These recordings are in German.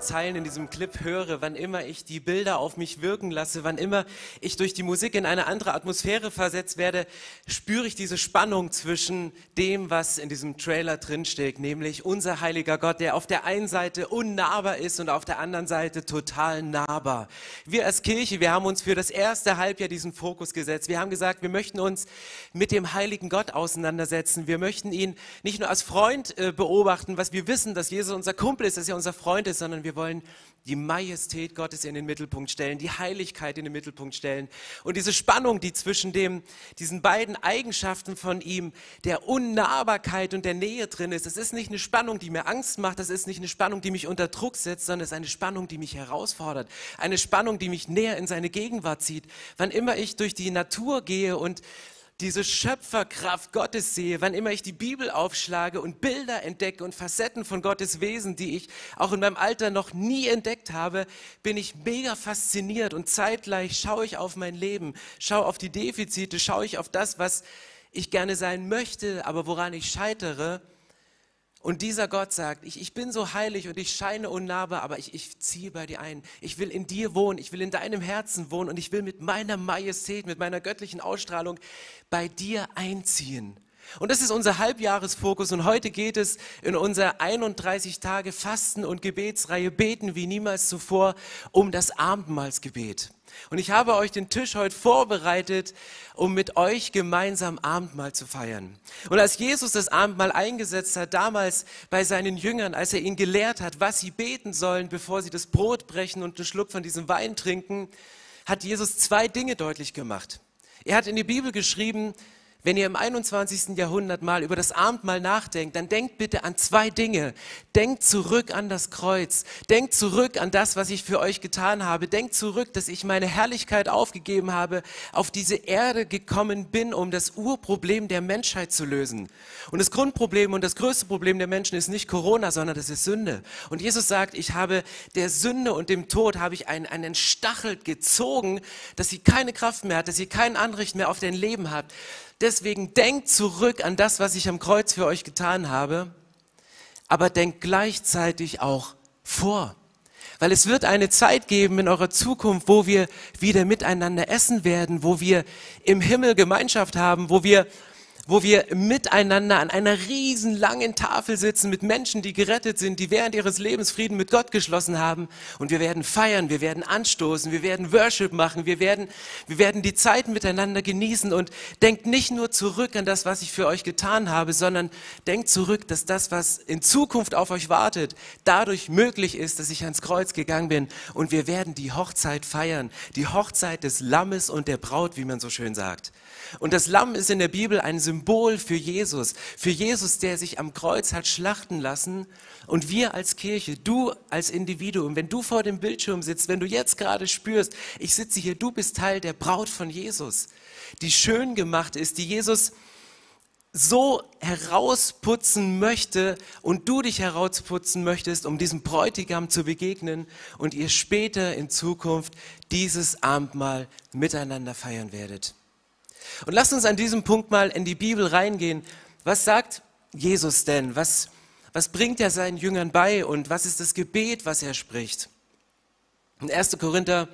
Zeilen in diesem Clip höre, wann immer ich die Bilder auf mich wirken lasse, wann immer ich durch die Musik in eine andere Atmosphäre versetzt werde, spüre ich diese Spannung zwischen dem, was in diesem Trailer drinsteht, nämlich unser heiliger Gott, der auf der einen Seite unnahbar ist und auf der anderen Seite total nahbar. Wir als Kirche, wir haben uns für das erste Halbjahr diesen Fokus gesetzt. Wir haben gesagt, wir möchten uns mit dem heiligen Gott auseinandersetzen. Wir möchten ihn nicht nur als Freund äh, beobachten, was wir wissen, dass Jesus unser Kumpel ist, dass er unser Freund ist, sondern wir wollen die Majestät Gottes in den Mittelpunkt stellen, die Heiligkeit in den Mittelpunkt stellen. Und diese Spannung, die zwischen dem, diesen beiden Eigenschaften von ihm, der Unnahbarkeit und der Nähe drin ist, das ist nicht eine Spannung, die mir Angst macht, das ist nicht eine Spannung, die mich unter Druck setzt, sondern es ist eine Spannung, die mich herausfordert. Eine Spannung, die mich näher in seine Gegenwart zieht. Wann immer ich durch die Natur gehe und diese Schöpferkraft Gottes sehe, wann immer ich die Bibel aufschlage und Bilder entdecke und Facetten von Gottes Wesen, die ich auch in meinem Alter noch nie entdeckt habe, bin ich mega fasziniert und zeitgleich schaue ich auf mein Leben, schaue auf die Defizite, schaue ich auf das, was ich gerne sein möchte, aber woran ich scheitere und dieser Gott sagt, ich, ich bin so heilig und ich scheine unnahbar, aber ich, ich ziehe bei dir ein. Ich will in dir wohnen, ich will in deinem Herzen wohnen und ich will mit meiner Majestät, mit meiner göttlichen Ausstrahlung bei dir einziehen. Und das ist unser Halbjahresfokus und heute geht es in unserer 31 Tage Fasten und Gebetsreihe Beten wie niemals zuvor um das Abendmahlsgebet. Und ich habe euch den Tisch heute vorbereitet, um mit euch gemeinsam Abendmahl zu feiern. Und als Jesus das Abendmahl eingesetzt hat, damals bei seinen Jüngern, als er ihnen gelehrt hat, was sie beten sollen, bevor sie das Brot brechen und einen Schluck von diesem Wein trinken, hat Jesus zwei Dinge deutlich gemacht. Er hat in die Bibel geschrieben, wenn ihr im 21. Jahrhundert mal über das Abendmahl nachdenkt, dann denkt bitte an zwei Dinge. Denkt zurück an das Kreuz. Denkt zurück an das, was ich für euch getan habe. Denkt zurück, dass ich meine Herrlichkeit aufgegeben habe, auf diese Erde gekommen bin, um das Urproblem der Menschheit zu lösen. Und das Grundproblem und das größte Problem der Menschen ist nicht Corona, sondern das ist Sünde. Und Jesus sagt, ich habe der Sünde und dem Tod habe ich einen, einen Stachel gezogen, dass sie keine Kraft mehr hat, dass ihr kein Anrecht mehr auf dein Leben habt. Deswegen denkt zurück an das, was ich am Kreuz für euch getan habe, aber denkt gleichzeitig auch vor. Weil es wird eine Zeit geben in eurer Zukunft, wo wir wieder miteinander essen werden, wo wir im Himmel Gemeinschaft haben, wo wir wo wir miteinander an einer riesen langen Tafel sitzen mit Menschen, die gerettet sind, die während ihres Lebens Frieden mit Gott geschlossen haben. Und wir werden feiern, wir werden anstoßen, wir werden Worship machen, wir werden, wir werden die Zeit miteinander genießen. Und denkt nicht nur zurück an das, was ich für euch getan habe, sondern denkt zurück, dass das, was in Zukunft auf euch wartet, dadurch möglich ist, dass ich ans Kreuz gegangen bin. Und wir werden die Hochzeit feiern, die Hochzeit des Lammes und der Braut, wie man so schön sagt. Und das Lamm ist in der Bibel ein Symbol für Jesus, für Jesus, der sich am Kreuz hat schlachten lassen. Und wir als Kirche, du als Individuum, wenn du vor dem Bildschirm sitzt, wenn du jetzt gerade spürst, ich sitze hier, du bist Teil der Braut von Jesus, die schön gemacht ist, die Jesus so herausputzen möchte und du dich herausputzen möchtest, um diesem Bräutigam zu begegnen und ihr später in Zukunft dieses Abendmahl miteinander feiern werdet. Und lasst uns an diesem Punkt mal in die Bibel reingehen. Was sagt Jesus denn? Was, was bringt er seinen Jüngern bei und was ist das Gebet, was er spricht? In 1. Korinther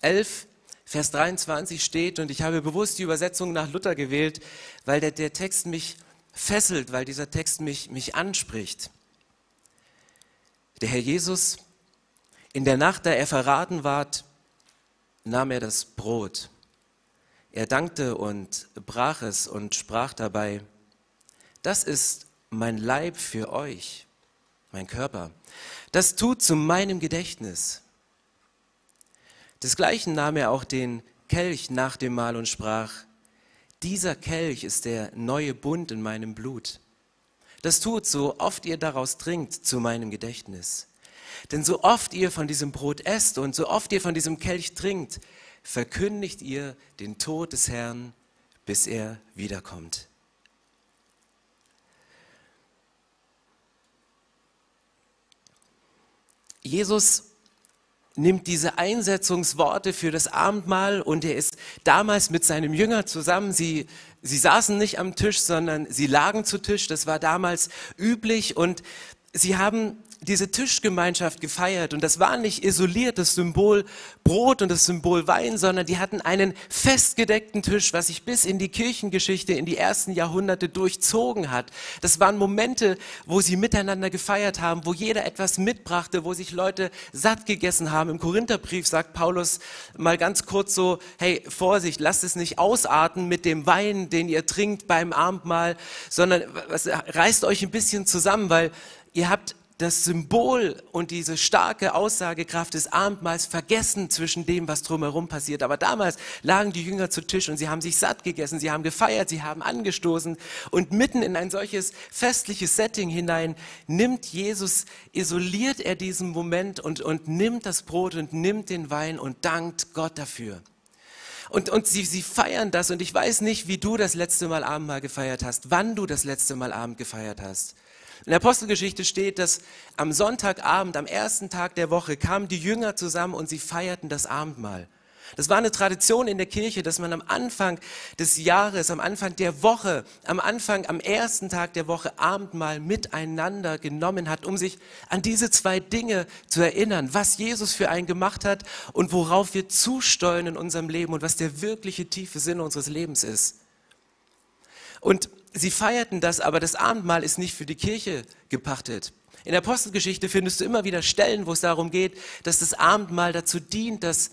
11, Vers 23 steht, und ich habe bewusst die Übersetzung nach Luther gewählt, weil der, der Text mich fesselt, weil dieser Text mich, mich anspricht. Der Herr Jesus, in der Nacht, da er verraten ward, nahm er das Brot er dankte und brach es und sprach dabei, das ist mein Leib für euch, mein Körper. Das tut zu meinem Gedächtnis. Desgleichen nahm er auch den Kelch nach dem Mahl und sprach, dieser Kelch ist der neue Bund in meinem Blut. Das tut, so oft ihr daraus trinkt, zu meinem Gedächtnis. Denn so oft ihr von diesem Brot esst und so oft ihr von diesem Kelch trinkt, verkündigt ihr den Tod des Herrn, bis er wiederkommt. Jesus nimmt diese Einsetzungsworte für das Abendmahl und er ist damals mit seinem Jünger zusammen. Sie, sie saßen nicht am Tisch, sondern sie lagen zu Tisch. Das war damals üblich und sie haben diese Tischgemeinschaft gefeiert und das war nicht isoliert das Symbol Brot und das Symbol Wein, sondern die hatten einen festgedeckten Tisch, was sich bis in die Kirchengeschichte in die ersten Jahrhunderte durchzogen hat. Das waren Momente, wo sie miteinander gefeiert haben, wo jeder etwas mitbrachte, wo sich Leute satt gegessen haben. Im Korintherbrief sagt Paulus mal ganz kurz so, hey, Vorsicht, lasst es nicht ausarten mit dem Wein, den ihr trinkt beim Abendmahl, sondern reißt euch ein bisschen zusammen, weil ihr habt das Symbol und diese starke Aussagekraft des Abendmahls vergessen zwischen dem, was drumherum passiert. Aber damals lagen die Jünger zu Tisch und sie haben sich satt gegessen, sie haben gefeiert, sie haben angestoßen und mitten in ein solches festliches Setting hinein nimmt Jesus, isoliert er diesen Moment und, und nimmt das Brot und nimmt den Wein und dankt Gott dafür. Und, und sie, sie feiern das und ich weiß nicht, wie du das letzte Mal Abendmahl gefeiert hast, wann du das letzte Mal Abend gefeiert hast. In der Apostelgeschichte steht, dass am Sonntagabend, am ersten Tag der Woche, kamen die Jünger zusammen und sie feierten das Abendmahl. Das war eine Tradition in der Kirche, dass man am Anfang des Jahres, am Anfang der Woche, am Anfang, am ersten Tag der Woche Abendmahl miteinander genommen hat, um sich an diese zwei Dinge zu erinnern, was Jesus für einen gemacht hat und worauf wir zusteuern in unserem Leben und was der wirkliche tiefe Sinn unseres Lebens ist. Und sie feierten das, aber das Abendmahl ist nicht für die Kirche gepachtet. In der Apostelgeschichte findest du immer wieder Stellen, wo es darum geht, dass das Abendmahl dazu dient, dass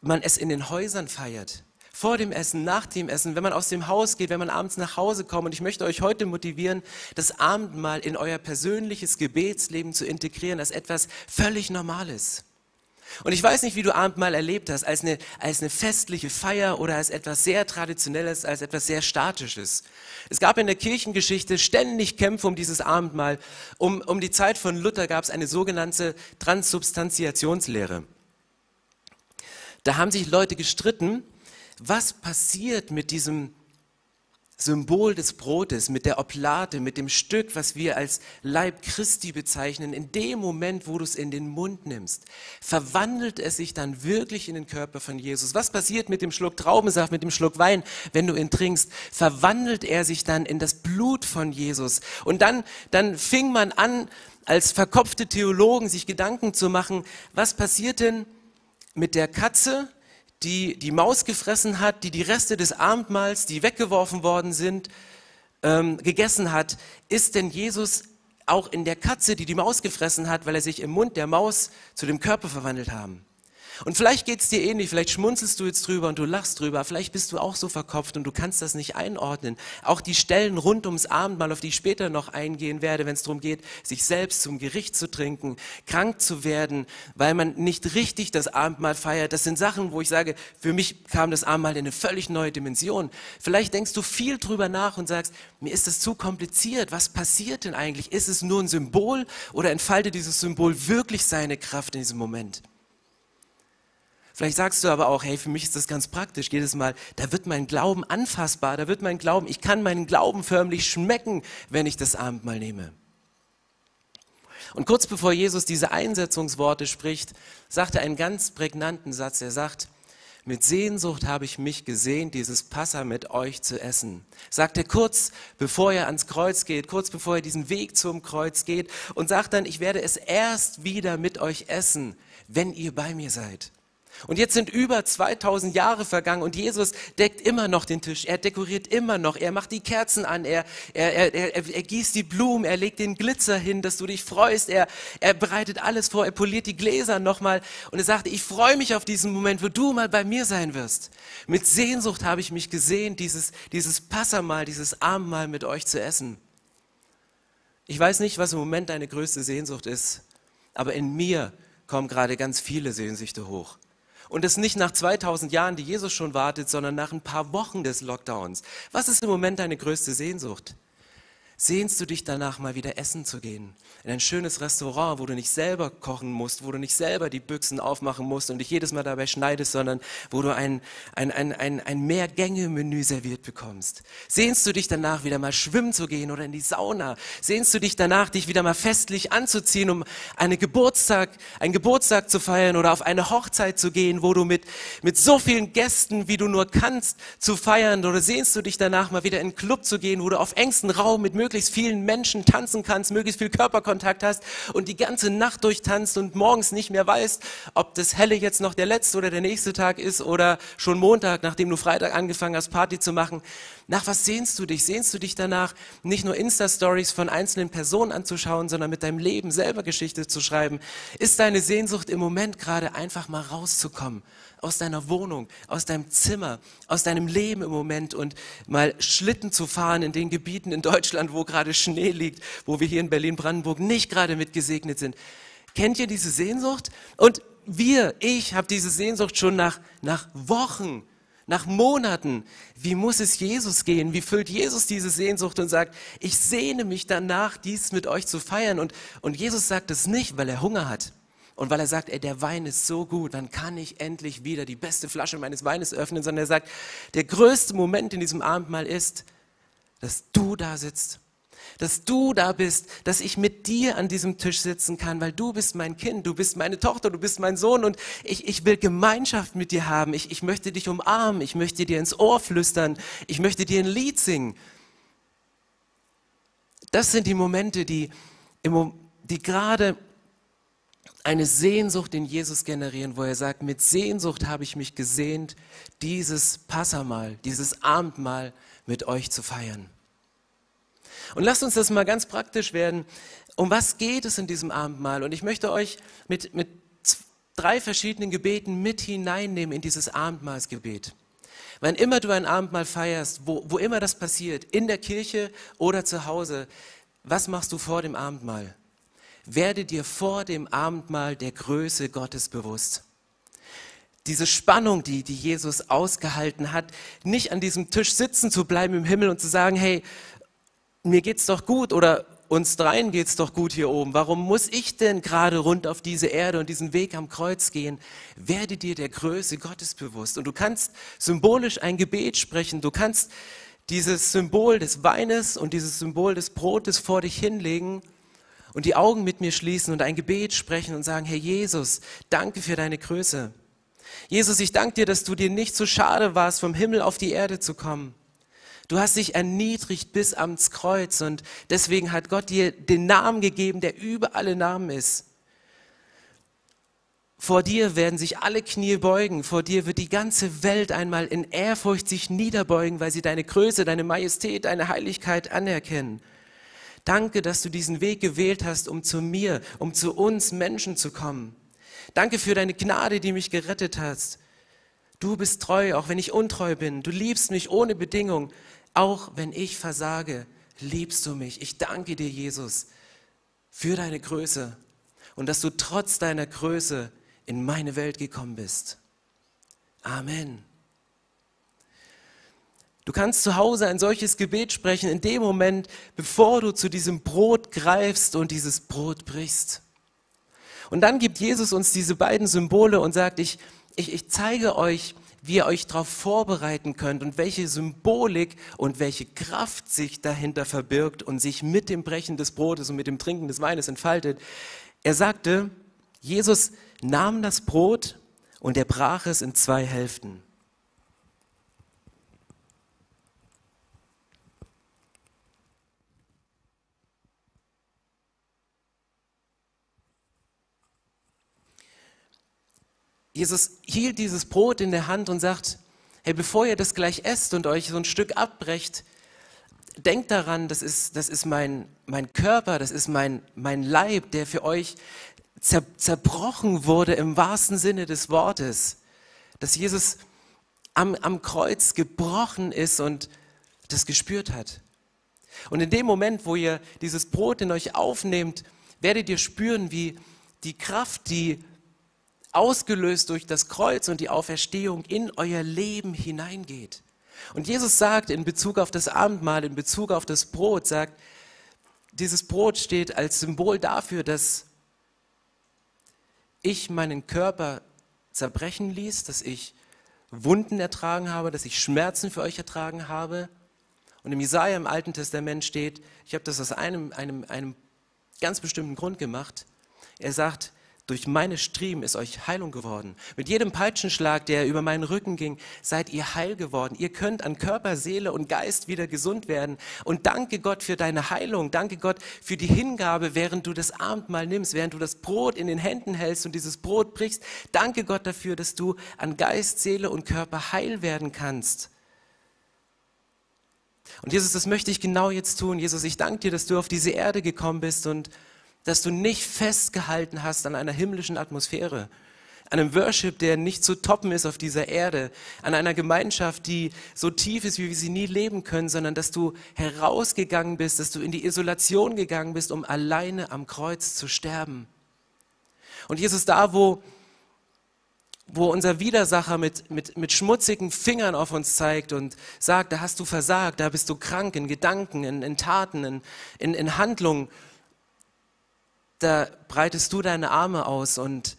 man es in den Häusern feiert. Vor dem Essen, nach dem Essen, wenn man aus dem Haus geht, wenn man abends nach Hause kommt. Und ich möchte euch heute motivieren, das Abendmahl in euer persönliches Gebetsleben zu integrieren als etwas völlig Normales. Und ich weiß nicht, wie du Abendmahl erlebt hast, als eine, als eine festliche Feier oder als etwas sehr Traditionelles, als etwas sehr Statisches. Es gab in der Kirchengeschichte ständig Kämpfe um dieses Abendmahl. Um, um die Zeit von Luther gab es eine sogenannte Transubstantiationslehre. Da haben sich Leute gestritten, was passiert mit diesem Symbol des Brotes, mit der Oblate, mit dem Stück, was wir als Leib Christi bezeichnen, in dem Moment, wo du es in den Mund nimmst, verwandelt es sich dann wirklich in den Körper von Jesus. Was passiert mit dem Schluck Traubensaft, mit dem Schluck Wein, wenn du ihn trinkst? Verwandelt er sich dann in das Blut von Jesus. Und dann, dann fing man an, als verkopfte Theologen sich Gedanken zu machen, was passiert denn mit der Katze, die die Maus gefressen hat, die die Reste des Abendmahls, die weggeworfen worden sind, ähm, gegessen hat, ist denn Jesus auch in der Katze, die die Maus gefressen hat, weil er sich im Mund der Maus zu dem Körper verwandelt haben? Und vielleicht geht es dir ähnlich, vielleicht schmunzelst du jetzt drüber und du lachst drüber, vielleicht bist du auch so verkopft und du kannst das nicht einordnen. Auch die Stellen rund ums Abendmahl, auf die ich später noch eingehen werde, wenn es darum geht, sich selbst zum Gericht zu trinken, krank zu werden, weil man nicht richtig das Abendmahl feiert, das sind Sachen, wo ich sage, für mich kam das Abendmahl in eine völlig neue Dimension. Vielleicht denkst du viel drüber nach und sagst, mir ist das zu kompliziert, was passiert denn eigentlich? Ist es nur ein Symbol oder entfaltet dieses Symbol wirklich seine Kraft in diesem Moment? Vielleicht sagst du aber auch, hey, für mich ist das ganz praktisch. Jedes Mal, da wird mein Glauben anfassbar, da wird mein Glauben, ich kann meinen Glauben förmlich schmecken, wenn ich das Abendmahl nehme. Und kurz bevor Jesus diese Einsetzungsworte spricht, sagt er einen ganz prägnanten Satz. Er sagt, mit Sehnsucht habe ich mich gesehen, dieses Passa mit euch zu essen. Sagt er kurz, bevor er ans Kreuz geht, kurz bevor er diesen Weg zum Kreuz geht und sagt dann, ich werde es erst wieder mit euch essen, wenn ihr bei mir seid. Und jetzt sind über 2000 Jahre vergangen und Jesus deckt immer noch den Tisch, er dekoriert immer noch, er macht die Kerzen an, er, er, er, er, gießt die Blumen, er legt den Glitzer hin, dass du dich freust, er, er bereitet alles vor, er poliert die Gläser nochmal. Und er sagte, ich freue mich auf diesen Moment, wo du mal bei mir sein wirst. Mit Sehnsucht habe ich mich gesehen, dieses, dieses Passamal, dieses Abendmahl mit euch zu essen. Ich weiß nicht, was im Moment deine größte Sehnsucht ist, aber in mir kommen gerade ganz viele Sehnsüchte hoch. Und das nicht nach 2000 Jahren, die Jesus schon wartet, sondern nach ein paar Wochen des Lockdowns. Was ist im Moment deine größte Sehnsucht? Sehnst du dich danach, mal wieder essen zu gehen? In ein schönes Restaurant, wo du nicht selber kochen musst, wo du nicht selber die Büchsen aufmachen musst und dich jedes Mal dabei schneidest, sondern wo du ein, ein, ein, ein, ein Mehrgänge-Menü serviert bekommst? Sehnst du dich danach, wieder mal schwimmen zu gehen oder in die Sauna? Sehnst du dich danach, dich wieder mal festlich anzuziehen, um eine Geburtstag, einen Geburtstag zu feiern oder auf eine Hochzeit zu gehen, wo du mit, mit so vielen Gästen, wie du nur kannst, zu feiern? Oder sehnst du dich danach, mal wieder in einen Club zu gehen, wo du auf engstem Raum mit möglichst vielen Menschen tanzen kannst, möglichst viel Körperkontakt hast und die ganze Nacht durchtanzt und morgens nicht mehr weißt, ob das Helle jetzt noch der letzte oder der nächste Tag ist oder schon Montag, nachdem du Freitag angefangen hast, Party zu machen. Nach was sehnst du dich? Sehnst du dich danach, nicht nur Insta-Stories von einzelnen Personen anzuschauen, sondern mit deinem Leben selber Geschichte zu schreiben? Ist deine Sehnsucht im Moment gerade einfach mal rauszukommen? Aus deiner Wohnung, aus deinem Zimmer, aus deinem Leben im Moment und mal Schlitten zu fahren in den Gebieten in Deutschland, wo gerade Schnee liegt, wo wir hier in Berlin-Brandenburg nicht gerade mit gesegnet sind. Kennt ihr diese Sehnsucht? Und wir, ich habe diese Sehnsucht schon nach, nach Wochen, nach Monaten. Wie muss es Jesus gehen? Wie füllt Jesus diese Sehnsucht und sagt, ich sehne mich danach, dies mit euch zu feiern? Und, und Jesus sagt es nicht, weil er Hunger hat. Und weil er sagt, ey, der Wein ist so gut, dann kann ich endlich wieder die beste Flasche meines Weines öffnen, sondern er sagt, der größte Moment in diesem Abendmahl ist, dass du da sitzt, dass du da bist, dass ich mit dir an diesem Tisch sitzen kann, weil du bist mein Kind, du bist meine Tochter, du bist mein Sohn und ich, ich will Gemeinschaft mit dir haben. Ich, ich möchte dich umarmen, ich möchte dir ins Ohr flüstern, ich möchte dir ein Lied singen. Das sind die Momente, die, die gerade eine Sehnsucht in Jesus generieren, wo er sagt, mit Sehnsucht habe ich mich gesehnt, dieses Passamal, dieses Abendmahl mit euch zu feiern. Und lasst uns das mal ganz praktisch werden. Um was geht es in diesem Abendmahl? Und ich möchte euch mit, mit drei verschiedenen Gebeten mit hineinnehmen in dieses Abendmahlsgebet. Wann immer du ein Abendmahl feierst, wo, wo immer das passiert, in der Kirche oder zu Hause, was machst du vor dem Abendmahl? Werde dir vor dem Abendmahl der Größe Gottes bewusst. Diese Spannung, die, die Jesus ausgehalten hat, nicht an diesem Tisch sitzen zu bleiben im Himmel und zu sagen, hey, mir geht's doch gut oder uns dreien geht's doch gut hier oben. Warum muss ich denn gerade rund auf diese Erde und diesen Weg am Kreuz gehen? Werde dir der Größe Gottes bewusst. Und du kannst symbolisch ein Gebet sprechen. Du kannst dieses Symbol des Weines und dieses Symbol des Brotes vor dich hinlegen und die Augen mit mir schließen und ein Gebet sprechen und sagen, Herr Jesus, danke für deine Größe. Jesus, ich danke dir, dass du dir nicht so schade warst, vom Himmel auf die Erde zu kommen. Du hast dich erniedrigt bis ans Kreuz und deswegen hat Gott dir den Namen gegeben, der über alle Namen ist. Vor dir werden sich alle Knie beugen, vor dir wird die ganze Welt einmal in Ehrfurcht sich niederbeugen, weil sie deine Größe, deine Majestät, deine Heiligkeit anerkennen. Danke, dass du diesen Weg gewählt hast, um zu mir, um zu uns Menschen zu kommen. Danke für deine Gnade, die mich gerettet hast. Du bist treu, auch wenn ich untreu bin. Du liebst mich ohne Bedingung. Auch wenn ich versage, liebst du mich. Ich danke dir, Jesus, für deine Größe und dass du trotz deiner Größe in meine Welt gekommen bist. Amen. Du kannst zu Hause ein solches Gebet sprechen in dem Moment, bevor du zu diesem Brot greifst und dieses Brot brichst. Und dann gibt Jesus uns diese beiden Symbole und sagt, ich, ich, ich zeige euch, wie ihr euch darauf vorbereiten könnt und welche Symbolik und welche Kraft sich dahinter verbirgt und sich mit dem Brechen des Brotes und mit dem Trinken des Weines entfaltet. Er sagte, Jesus nahm das Brot und er brach es in zwei Hälften. Jesus hielt dieses Brot in der Hand und sagt, hey, bevor ihr das gleich esst und euch so ein Stück abbrecht, denkt daran, das ist, das ist mein, mein Körper, das ist mein, mein Leib, der für euch zer, zerbrochen wurde im wahrsten Sinne des Wortes. Dass Jesus am, am Kreuz gebrochen ist und das gespürt hat. Und in dem Moment, wo ihr dieses Brot in euch aufnehmt, werdet ihr spüren, wie die Kraft, die ausgelöst durch das Kreuz und die Auferstehung in euer Leben hineingeht. Und Jesus sagt in Bezug auf das Abendmahl, in Bezug auf das Brot, sagt, dieses Brot steht als Symbol dafür, dass ich meinen Körper zerbrechen ließ, dass ich Wunden ertragen habe, dass ich Schmerzen für euch ertragen habe. Und im Jesaja im Alten Testament steht, ich habe das aus einem, einem, einem ganz bestimmten Grund gemacht. Er sagt, durch meine Striemen ist euch Heilung geworden. Mit jedem Peitschenschlag, der über meinen Rücken ging, seid ihr heil geworden. Ihr könnt an Körper, Seele und Geist wieder gesund werden. Und danke Gott für deine Heilung. Danke Gott für die Hingabe, während du das Abendmahl nimmst, während du das Brot in den Händen hältst und dieses Brot brichst. Danke Gott dafür, dass du an Geist, Seele und Körper heil werden kannst. Und Jesus, das möchte ich genau jetzt tun. Jesus, ich danke dir, dass du auf diese Erde gekommen bist und dass du nicht festgehalten hast an einer himmlischen Atmosphäre, an einem Worship, der nicht zu toppen ist auf dieser Erde, an einer Gemeinschaft, die so tief ist, wie wir sie nie leben können, sondern dass du herausgegangen bist, dass du in die Isolation gegangen bist, um alleine am Kreuz zu sterben. Und Jesus, da, wo, wo unser Widersacher mit, mit, mit schmutzigen Fingern auf uns zeigt und sagt, da hast du versagt, da bist du krank in Gedanken, in, in Taten, in, in, in Handlungen, da breitest du deine Arme aus und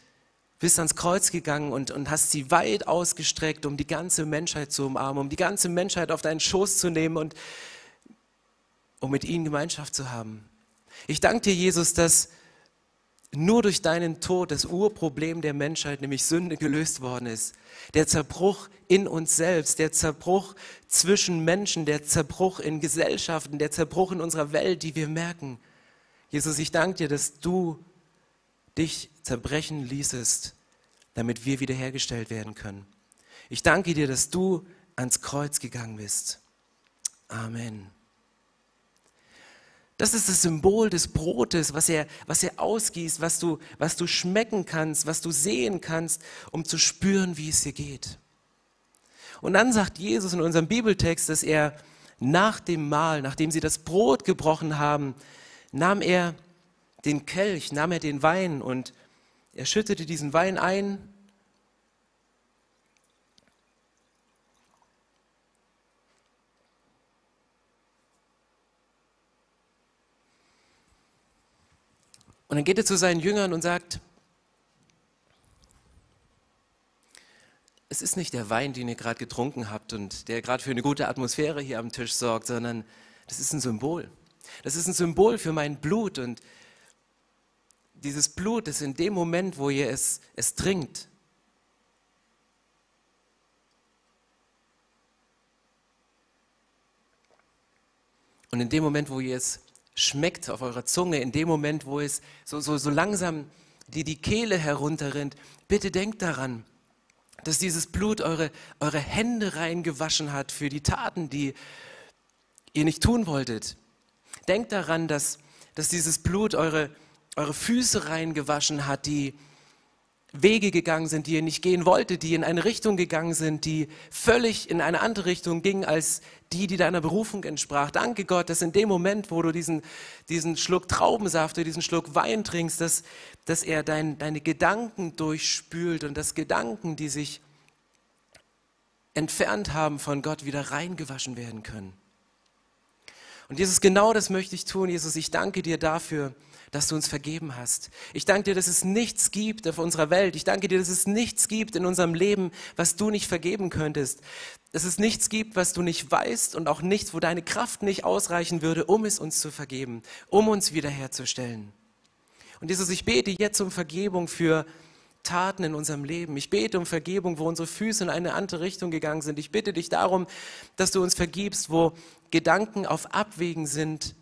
bist ans Kreuz gegangen und, und hast sie weit ausgestreckt, um die ganze Menschheit zu umarmen, um die ganze Menschheit auf deinen Schoß zu nehmen und um mit ihnen Gemeinschaft zu haben. Ich danke dir, Jesus, dass nur durch deinen Tod das Urproblem der Menschheit, nämlich Sünde, gelöst worden ist. Der Zerbruch in uns selbst, der Zerbruch zwischen Menschen, der Zerbruch in Gesellschaften, der Zerbruch in unserer Welt, die wir merken. Jesus, ich danke dir, dass du dich zerbrechen ließest, damit wir wiederhergestellt werden können. Ich danke dir, dass du ans Kreuz gegangen bist. Amen. Das ist das Symbol des Brotes, was er, was er ausgießt, was du, was du schmecken kannst, was du sehen kannst, um zu spüren, wie es dir geht. Und dann sagt Jesus in unserem Bibeltext, dass er nach dem Mahl, nachdem sie das Brot gebrochen haben, nahm er den Kelch, nahm er den Wein und er schüttete diesen Wein ein. Und dann geht er zu seinen Jüngern und sagt, es ist nicht der Wein, den ihr gerade getrunken habt und der gerade für eine gute Atmosphäre hier am Tisch sorgt, sondern das ist ein Symbol. Das ist ein Symbol für mein Blut und dieses Blut ist in dem Moment, wo ihr es, es trinkt, und in dem Moment, wo ihr es schmeckt auf eurer Zunge, in dem Moment, wo es so, so, so langsam die, die Kehle herunterrinnt, bitte denkt daran, dass dieses Blut eure, eure Hände reingewaschen hat für die Taten, die ihr nicht tun wolltet. Denkt daran, dass, dass dieses Blut eure, eure Füße reingewaschen hat, die Wege gegangen sind, die ihr nicht gehen wolltet, die in eine Richtung gegangen sind, die völlig in eine andere Richtung gingen als die, die deiner Berufung entsprach. Danke Gott, dass in dem Moment, wo du diesen, diesen Schluck Traubensaft oder diesen Schluck Wein trinkst, dass, dass er dein, deine Gedanken durchspült und dass Gedanken, die sich entfernt haben von Gott, wieder reingewaschen werden können. Und Jesus, genau das möchte ich tun. Jesus, ich danke dir dafür, dass du uns vergeben hast. Ich danke dir, dass es nichts gibt auf unserer Welt. Ich danke dir, dass es nichts gibt in unserem Leben, was du nicht vergeben könntest. Dass es nichts gibt, was du nicht weißt und auch nichts, wo deine Kraft nicht ausreichen würde, um es uns zu vergeben, um uns wiederherzustellen. Und Jesus, ich bete jetzt um Vergebung für Taten in unserem Leben. Ich bete um Vergebung, wo unsere Füße in eine andere Richtung gegangen sind. Ich bitte dich darum, dass du uns vergibst, wo Gedanken auf Abwägen sind.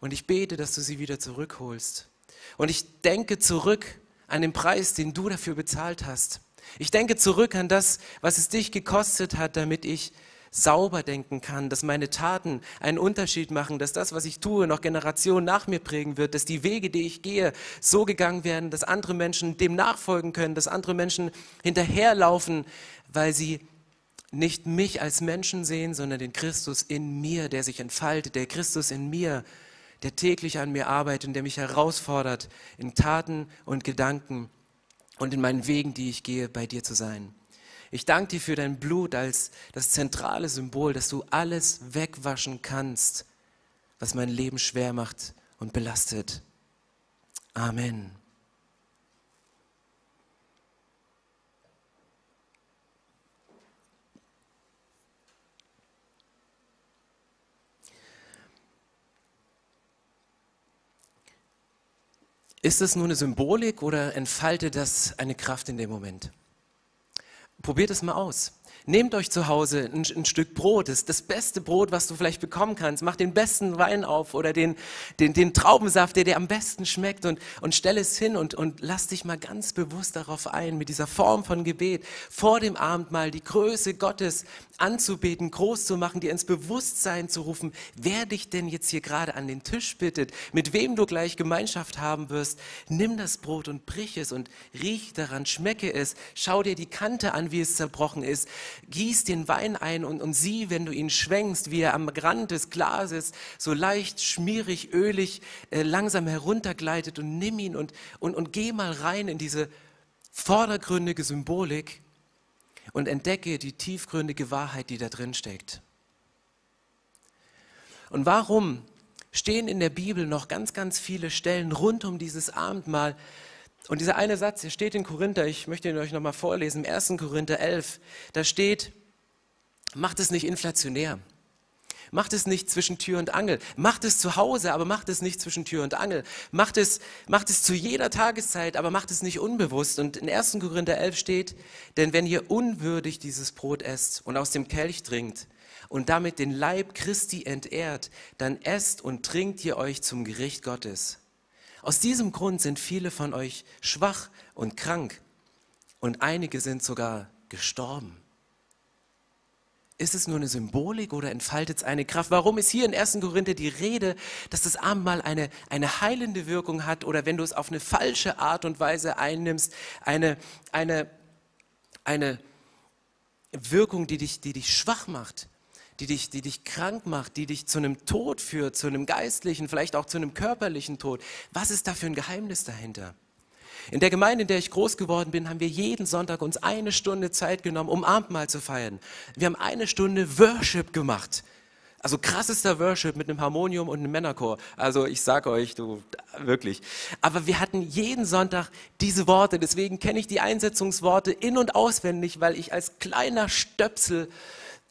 Und ich bete, dass du sie wieder zurückholst. Und ich denke zurück an den Preis, den du dafür bezahlt hast. Ich denke zurück an das, was es dich gekostet hat, damit ich sauber denken kann, dass meine Taten einen Unterschied machen, dass das, was ich tue, noch Generationen nach mir prägen wird, dass die Wege, die ich gehe, so gegangen werden, dass andere Menschen dem nachfolgen können, dass andere Menschen hinterherlaufen, weil sie nicht mich als Menschen sehen, sondern den Christus in mir, der sich entfaltet, der Christus in mir, der täglich an mir arbeitet und der mich herausfordert, in Taten und Gedanken und in meinen Wegen, die ich gehe, bei dir zu sein. Ich danke dir für dein Blut als das zentrale Symbol, dass du alles wegwaschen kannst, was mein Leben schwer macht und belastet. Amen. Ist es nur eine Symbolik oder entfaltet das eine Kraft in dem Moment? Probiert es mal aus. Nehmt euch zu Hause ein, ein, Stück Brot, das das beste Brot, was du vielleicht bekommen kannst. Mach den besten Wein auf oder den, den, den Traubensaft, der dir am besten schmeckt und, und stell es hin und, und lass dich mal ganz bewusst darauf ein, mit dieser Form von Gebet vor dem Abendmahl die Größe Gottes anzubeten, groß zu machen, dir ins Bewusstsein zu rufen, wer dich denn jetzt hier gerade an den Tisch bittet, mit wem du gleich Gemeinschaft haben wirst. Nimm das Brot und brich es und riech daran, schmecke es, schau dir die Kante an, wie es zerbrochen ist gieß den Wein ein und, und sieh, wenn du ihn schwenkst, wie er am Rand des Glases so leicht, schmierig, ölig äh, langsam heruntergleitet und nimm ihn und, und, und geh mal rein in diese vordergründige Symbolik und entdecke die tiefgründige Wahrheit, die da drin steckt. Und warum stehen in der Bibel noch ganz, ganz viele Stellen rund um dieses Abendmahl, und dieser eine Satz, der steht in Korinther, ich möchte ihn euch nochmal vorlesen, im 1. Korinther 11, da steht, macht es nicht inflationär. Macht es nicht zwischen Tür und Angel. Macht es zu Hause, aber macht es nicht zwischen Tür und Angel. Macht es, macht es zu jeder Tageszeit, aber macht es nicht unbewusst. Und in 1. Korinther 11 steht, denn wenn ihr unwürdig dieses Brot esst und aus dem Kelch trinkt und damit den Leib Christi entehrt, dann esst und trinkt ihr euch zum Gericht Gottes. Aus diesem Grund sind viele von euch schwach und krank und einige sind sogar gestorben. Ist es nur eine Symbolik oder entfaltet es eine Kraft? Warum ist hier in 1. Korinther die Rede, dass das Abendmahl eine, eine heilende Wirkung hat oder wenn du es auf eine falsche Art und Weise einnimmst, eine, eine, eine Wirkung, die dich, die dich schwach macht? Die dich, die dich krank macht, die dich zu einem Tod führt, zu einem geistlichen, vielleicht auch zu einem körperlichen Tod. Was ist da für ein Geheimnis dahinter? In der Gemeinde, in der ich groß geworden bin, haben wir jeden Sonntag uns eine Stunde Zeit genommen, um Abendmahl zu feiern. Wir haben eine Stunde Worship gemacht. Also krassester Worship mit einem Harmonium und einem Männerchor. Also ich sage euch, du wirklich. Aber wir hatten jeden Sonntag diese Worte. Deswegen kenne ich die Einsetzungsworte in und auswendig, weil ich als kleiner Stöpsel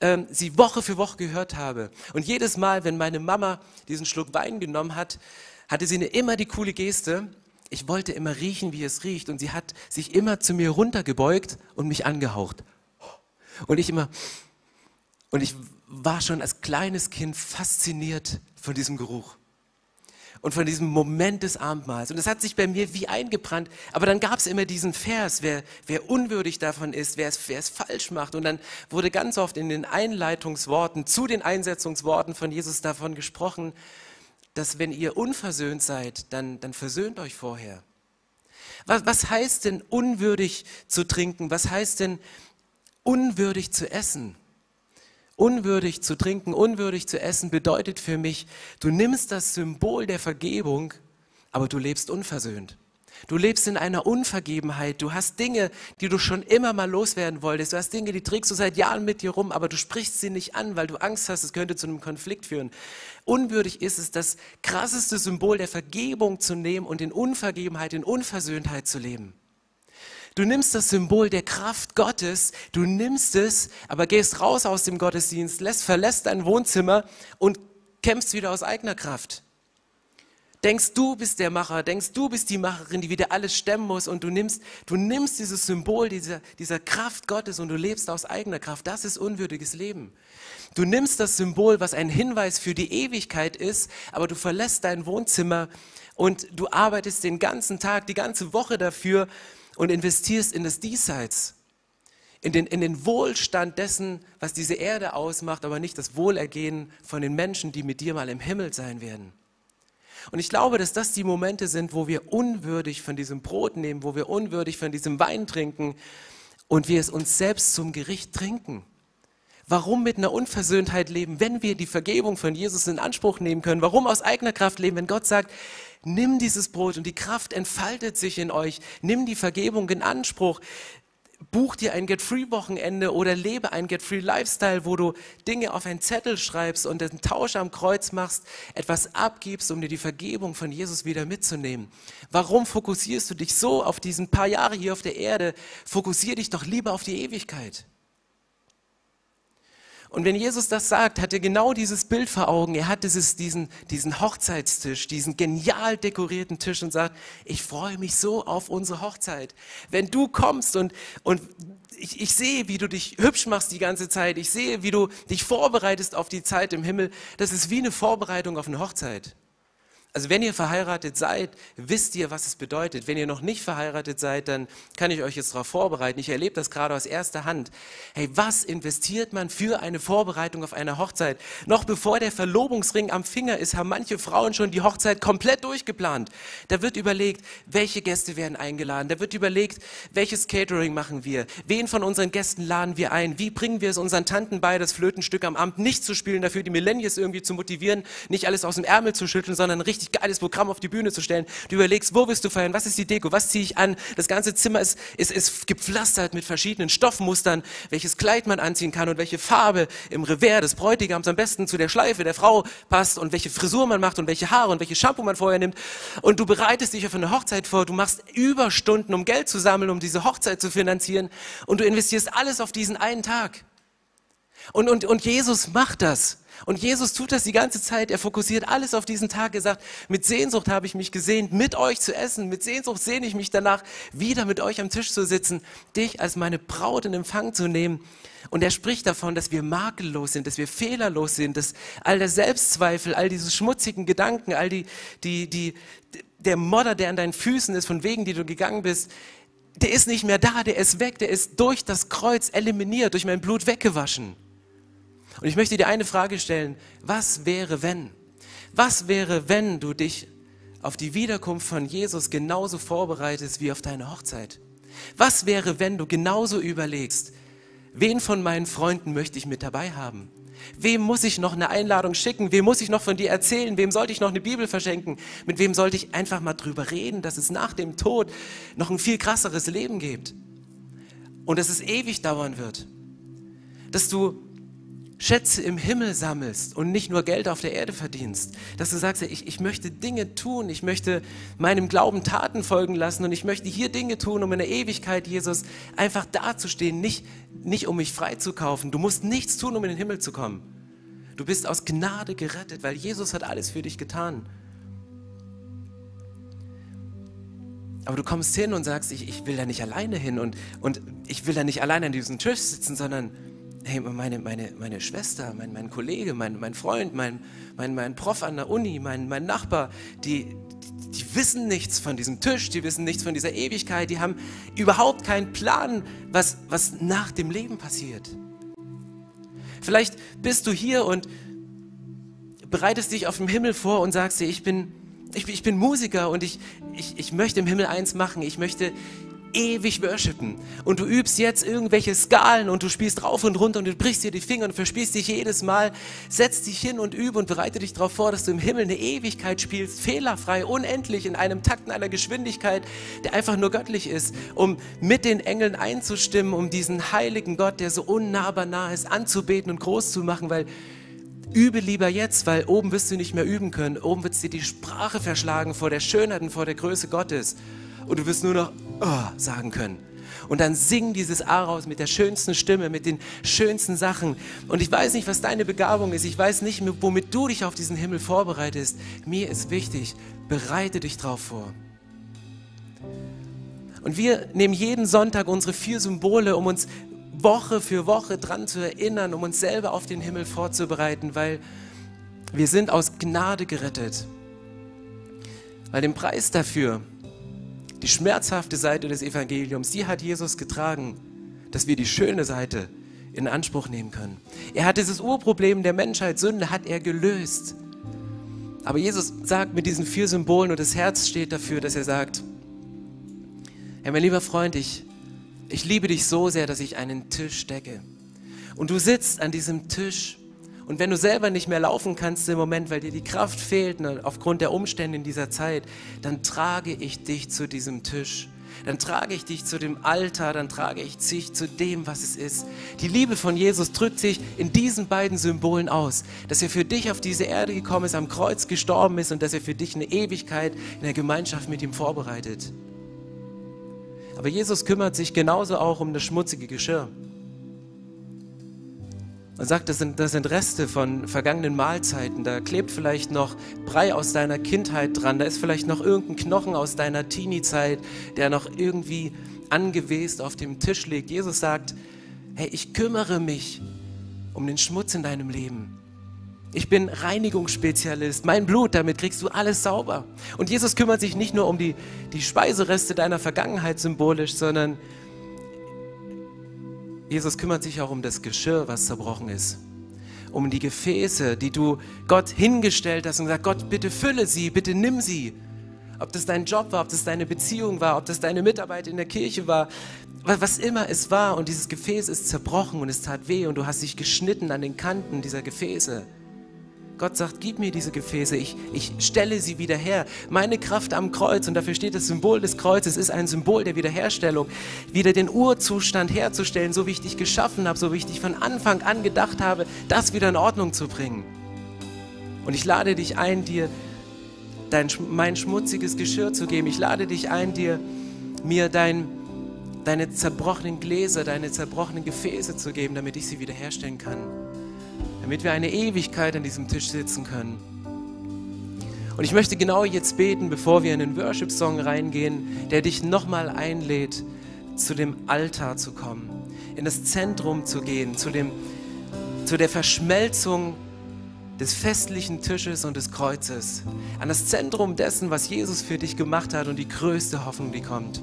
ähm, sie Woche für Woche gehört habe. Und jedes Mal, wenn meine Mama diesen Schluck Wein genommen hat, hatte sie eine, immer die coole Geste. Ich wollte immer riechen, wie es riecht. Und sie hat sich immer zu mir runtergebeugt und mich angehaucht. Und ich immer, und ich war schon als kleines Kind fasziniert von diesem Geruch und von diesem Moment des Abendmahls. Und es hat sich bei mir wie eingebrannt. Aber dann gab es immer diesen Vers, wer, wer unwürdig davon ist, wer es, falsch macht. Und dann wurde ganz oft in den Einleitungsworten zu den Einsetzungsworten von Jesus davon gesprochen, dass wenn ihr unversöhnt seid, dann, dann versöhnt euch vorher. Was, was heißt denn unwürdig zu trinken? Was heißt denn unwürdig zu essen? Unwürdig zu trinken, unwürdig zu essen bedeutet für mich, du nimmst das Symbol der Vergebung, aber du lebst unversöhnt. Du lebst in einer Unvergebenheit. Du hast Dinge, die du schon immer mal loswerden wolltest. Du hast Dinge, die trägst du seit Jahren mit dir rum, aber du sprichst sie nicht an, weil du Angst hast, es könnte zu einem Konflikt führen. Unwürdig ist es, das krasseste Symbol der Vergebung zu nehmen und in Unvergebenheit, in Unversöhntheit zu leben. Du nimmst das Symbol der Kraft Gottes, du nimmst es, aber gehst raus aus dem Gottesdienst, lässt, verlässt dein Wohnzimmer und kämpfst wieder aus eigener Kraft. Denkst du bist der Macher, denkst du bist die Macherin, die wieder alles stemmen muss und du nimmst, du nimmst dieses Symbol dieser, dieser Kraft Gottes und du lebst aus eigener Kraft. Das ist unwürdiges Leben. Du nimmst das Symbol, was ein Hinweis für die Ewigkeit ist, aber du verlässt dein Wohnzimmer und du arbeitest den ganzen Tag, die ganze Woche dafür, und investierst in das Diesseits, in den, in den Wohlstand dessen, was diese Erde ausmacht, aber nicht das Wohlergehen von den Menschen, die mit dir mal im Himmel sein werden. Und ich glaube, dass das die Momente sind, wo wir unwürdig von diesem Brot nehmen, wo wir unwürdig von diesem Wein trinken und wir es uns selbst zum Gericht trinken. Warum mit einer Unversöhntheit leben, wenn wir die Vergebung von Jesus in Anspruch nehmen können? Warum aus eigener Kraft leben, wenn Gott sagt, nimm dieses Brot und die Kraft entfaltet sich in euch, nimm die Vergebung in Anspruch. buch dir ein Get-Free-Wochenende oder lebe ein Get-Free-Lifestyle, wo du Dinge auf einen Zettel schreibst und den Tausch am Kreuz machst, etwas abgibst, um dir die Vergebung von Jesus wieder mitzunehmen. Warum fokussierst du dich so auf diesen paar Jahre hier auf der Erde? Fokussier dich doch lieber auf die Ewigkeit. Und wenn Jesus das sagt, hat er genau dieses Bild vor Augen. Er hat dieses, diesen, diesen Hochzeitstisch, diesen genial dekorierten Tisch und sagt, ich freue mich so auf unsere Hochzeit. Wenn du kommst und, und ich, ich sehe, wie du dich hübsch machst die ganze Zeit, ich sehe, wie du dich vorbereitest auf die Zeit im Himmel, das ist wie eine Vorbereitung auf eine Hochzeit. Also wenn ihr verheiratet seid, wisst ihr, was es bedeutet. Wenn ihr noch nicht verheiratet seid, dann kann ich euch jetzt darauf vorbereiten. Ich erlebe das gerade aus erster Hand. Hey, was investiert man für eine Vorbereitung auf eine Hochzeit? Noch bevor der Verlobungsring am Finger ist, haben manche Frauen schon die Hochzeit komplett durchgeplant. Da wird überlegt, welche Gäste werden eingeladen. Da wird überlegt, welches Catering machen wir? Wen von unseren Gästen laden wir ein? Wie bringen wir es unseren Tanten bei, das Flötenstück am Amt nicht zu spielen, dafür die Millennials irgendwie zu motivieren, nicht alles aus dem Ärmel zu schütteln, sondern richtig richtig geiles Programm auf die Bühne zu stellen. Du überlegst, wo willst du feiern, was ist die Deko, was ziehe ich an. Das ganze Zimmer ist, ist, ist gepflastert mit verschiedenen Stoffmustern, welches Kleid man anziehen kann und welche Farbe im Revers des Bräutigams am besten zu der Schleife der Frau passt und welche Frisur man macht und welche Haare und welches Shampoo man vorher nimmt. Und du bereitest dich auf eine Hochzeit vor, du machst Überstunden, um Geld zu sammeln, um diese Hochzeit zu finanzieren und du investierst alles auf diesen einen Tag. Und, und, und Jesus macht das. Und Jesus tut das die ganze Zeit. Er fokussiert alles auf diesen Tag. Er sagt, mit Sehnsucht habe ich mich gesehnt, mit euch zu essen. Mit Sehnsucht sehne ich mich danach, wieder mit euch am Tisch zu sitzen, dich als meine Braut in Empfang zu nehmen. Und er spricht davon, dass wir makellos sind, dass wir fehlerlos sind, dass all der Selbstzweifel, all diese schmutzigen Gedanken, all die, die, die, der Modder, der an deinen Füßen ist, von wegen, die du gegangen bist, der ist nicht mehr da, der ist weg, der ist durch das Kreuz eliminiert, durch mein Blut weggewaschen. Und ich möchte dir eine Frage stellen. Was wäre, wenn? Was wäre, wenn du dich auf die Wiederkunft von Jesus genauso vorbereitest wie auf deine Hochzeit? Was wäre, wenn du genauso überlegst, wen von meinen Freunden möchte ich mit dabei haben? Wem muss ich noch eine Einladung schicken? Wem muss ich noch von dir erzählen? Wem sollte ich noch eine Bibel verschenken? Mit wem sollte ich einfach mal drüber reden, dass es nach dem Tod noch ein viel krasseres Leben gibt? Und dass es ewig dauern wird. Dass du Schätze im Himmel sammelst und nicht nur Geld auf der Erde verdienst, dass du sagst, ich, ich möchte Dinge tun, ich möchte meinem Glauben Taten folgen lassen und ich möchte hier Dinge tun, um in der Ewigkeit, Jesus, einfach dazustehen, nicht, nicht um mich freizukaufen. Du musst nichts tun, um in den Himmel zu kommen. Du bist aus Gnade gerettet, weil Jesus hat alles für dich getan. Aber du kommst hin und sagst, ich, ich will da nicht alleine hin und, und ich will da nicht alleine an diesem Tisch sitzen, sondern hey, meine, meine, meine Schwester, mein, mein Kollege, mein, mein Freund, mein, mein, mein Prof an der Uni, mein, mein Nachbar, die, die, die wissen nichts von diesem Tisch, die wissen nichts von dieser Ewigkeit, die haben überhaupt keinen Plan, was, was nach dem Leben passiert. Vielleicht bist du hier und bereitest dich auf dem Himmel vor und sagst dir, ich bin, ich, ich bin Musiker und ich, ich, ich möchte im Himmel eins machen. Ich möchte ewig worshipen. Und du übst jetzt irgendwelche Skalen und du spielst rauf und runter und du brichst dir die Finger und verspielst dich jedes Mal. Setz dich hin und übe und bereite dich darauf vor, dass du im Himmel eine Ewigkeit spielst, fehlerfrei, unendlich, in einem Takt, in einer Geschwindigkeit, der einfach nur göttlich ist, um mit den Engeln einzustimmen, um diesen heiligen Gott, der so unnahbar nah ist, anzubeten und groß zu machen, weil übe lieber jetzt, weil oben wirst du nicht mehr üben können. Oben wird dir die Sprache verschlagen vor der Schönheit und vor der Größe Gottes und du wirst nur noch oh, sagen können. Und dann sing dieses A raus mit der schönsten Stimme, mit den schönsten Sachen. Und ich weiß nicht, was deine Begabung ist. Ich weiß nicht, womit du dich auf diesen Himmel vorbereitest. Mir ist wichtig, bereite dich drauf vor. Und wir nehmen jeden Sonntag unsere vier Symbole, um uns Woche für Woche dran zu erinnern, um uns selber auf den Himmel vorzubereiten, weil wir sind aus Gnade gerettet. Weil den Preis dafür, die schmerzhafte Seite des Evangeliums, die hat Jesus getragen, dass wir die schöne Seite in Anspruch nehmen können. Er hat dieses Urproblem der Menschheit, Sünde, hat er gelöst. Aber Jesus sagt mit diesen vier Symbolen und das Herz steht dafür, dass er sagt, Herr, mein lieber Freund, ich, ich liebe dich so sehr, dass ich einen Tisch decke. Und du sitzt an diesem Tisch und wenn du selber nicht mehr laufen kannst im Moment, weil dir die Kraft fehlt ne, aufgrund der Umstände in dieser Zeit, dann trage ich dich zu diesem Tisch. dann trage ich dich zu dem Altar, dann trage ich dich zu dem, was es ist. Die Liebe von Jesus drückt sich in diesen beiden Symbolen aus, dass er für dich auf diese Erde gekommen ist, am Kreuz gestorben ist und dass er für dich eine Ewigkeit in der Gemeinschaft mit ihm vorbereitet. Aber Jesus kümmert sich genauso auch um das schmutzige Geschirr. Man sagt, das sind, das sind Reste von vergangenen Mahlzeiten. Da klebt vielleicht noch Brei aus deiner Kindheit dran. Da ist vielleicht noch irgendein Knochen aus deiner Teenie-Zeit, der noch irgendwie angewest auf dem Tisch liegt. Jesus sagt, hey, ich kümmere mich um den Schmutz in deinem Leben. Ich bin Reinigungsspezialist. Mein Blut, damit kriegst du alles sauber. Und Jesus kümmert sich nicht nur um die, die Speisereste deiner Vergangenheit symbolisch, sondern Jesus kümmert sich auch um das Geschirr, was zerbrochen ist. Um die Gefäße, die du Gott hingestellt hast und gesagt, Gott, bitte fülle sie, bitte nimm sie. Ob das dein Job war, ob das deine Beziehung war, ob das deine Mitarbeit in der Kirche war, was immer es war. Und dieses Gefäß ist zerbrochen und es tat weh und du hast dich geschnitten an den Kanten dieser Gefäße. Gott sagt, gib mir diese Gefäße, ich, ich stelle sie wieder her. Meine Kraft am Kreuz, und dafür steht das Symbol des Kreuzes, ist ein Symbol der Wiederherstellung. Wieder den Urzustand herzustellen, so wie ich dich geschaffen habe, so wie ich dich von Anfang an gedacht habe, das wieder in Ordnung zu bringen. Und ich lade dich ein, dir dein, mein schmutziges Geschirr zu geben. Ich lade dich ein, dir mir dein, deine zerbrochenen Gläser, deine zerbrochenen Gefäße zu geben, damit ich sie wiederherstellen kann damit wir eine Ewigkeit an diesem Tisch sitzen können. Und ich möchte genau jetzt beten, bevor wir in den Worship-Song reingehen, der dich nochmal einlädt, zu dem Altar zu kommen, in das Zentrum zu gehen, zu, dem, zu der Verschmelzung des festlichen Tisches und des Kreuzes, an das Zentrum dessen, was Jesus für dich gemacht hat und die größte Hoffnung, die kommt.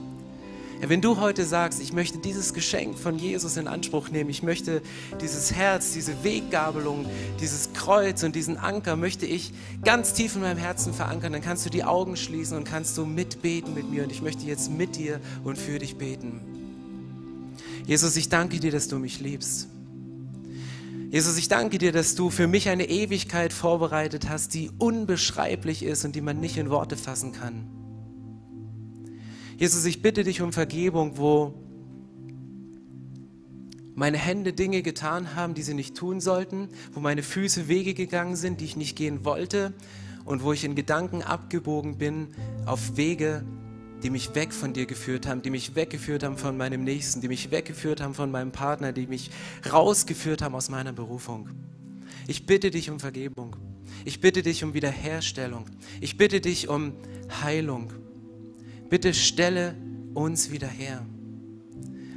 Wenn du heute sagst, ich möchte dieses Geschenk von Jesus in Anspruch nehmen, ich möchte dieses Herz, diese Weggabelung, dieses Kreuz und diesen Anker möchte ich ganz tief in meinem Herzen verankern, dann kannst du die Augen schließen und kannst du mitbeten mit mir und ich möchte jetzt mit dir und für dich beten. Jesus, ich danke dir, dass du mich liebst. Jesus, ich danke dir, dass du für mich eine Ewigkeit vorbereitet hast, die unbeschreiblich ist und die man nicht in Worte fassen kann. Jesus, ich bitte dich um Vergebung, wo meine Hände Dinge getan haben, die sie nicht tun sollten, wo meine Füße Wege gegangen sind, die ich nicht gehen wollte und wo ich in Gedanken abgebogen bin auf Wege, die mich weg von dir geführt haben, die mich weggeführt haben von meinem Nächsten, die mich weggeführt haben von meinem Partner, die mich rausgeführt haben aus meiner Berufung. Ich bitte dich um Vergebung. Ich bitte dich um Wiederherstellung. Ich bitte dich um Heilung. Bitte stelle uns wieder her.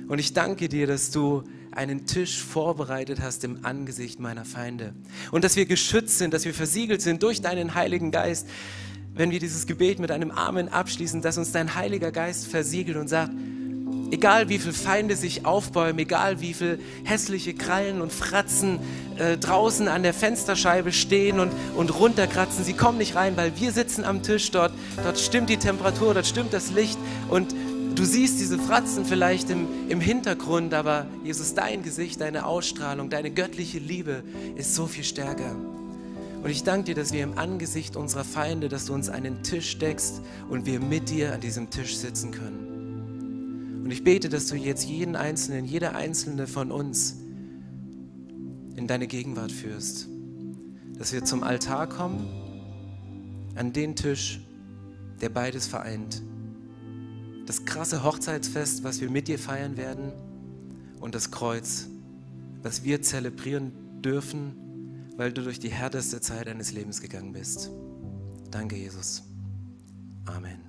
Und ich danke dir, dass du einen Tisch vorbereitet hast im Angesicht meiner Feinde. Und dass wir geschützt sind, dass wir versiegelt sind durch deinen Heiligen Geist. Wenn wir dieses Gebet mit einem Amen abschließen, dass uns dein Heiliger Geist versiegelt und sagt, Egal wie viele Feinde sich aufbäumen, egal wie viele hässliche Krallen und Fratzen äh, draußen an der Fensterscheibe stehen und, und runterkratzen, sie kommen nicht rein, weil wir sitzen am Tisch dort, dort stimmt die Temperatur, dort stimmt das Licht und du siehst diese Fratzen vielleicht im, im Hintergrund, aber Jesus, dein Gesicht, deine Ausstrahlung, deine göttliche Liebe ist so viel stärker. Und ich danke dir, dass wir im Angesicht unserer Feinde, dass du uns einen Tisch deckst und wir mit dir an diesem Tisch sitzen können. Und ich bete, dass du jetzt jeden Einzelnen, jeder Einzelne von uns in deine Gegenwart führst. Dass wir zum Altar kommen, an den Tisch, der beides vereint. Das krasse Hochzeitsfest, was wir mit dir feiern werden, und das Kreuz, was wir zelebrieren dürfen, weil du durch die härteste Zeit deines Lebens gegangen bist. Danke, Jesus. Amen.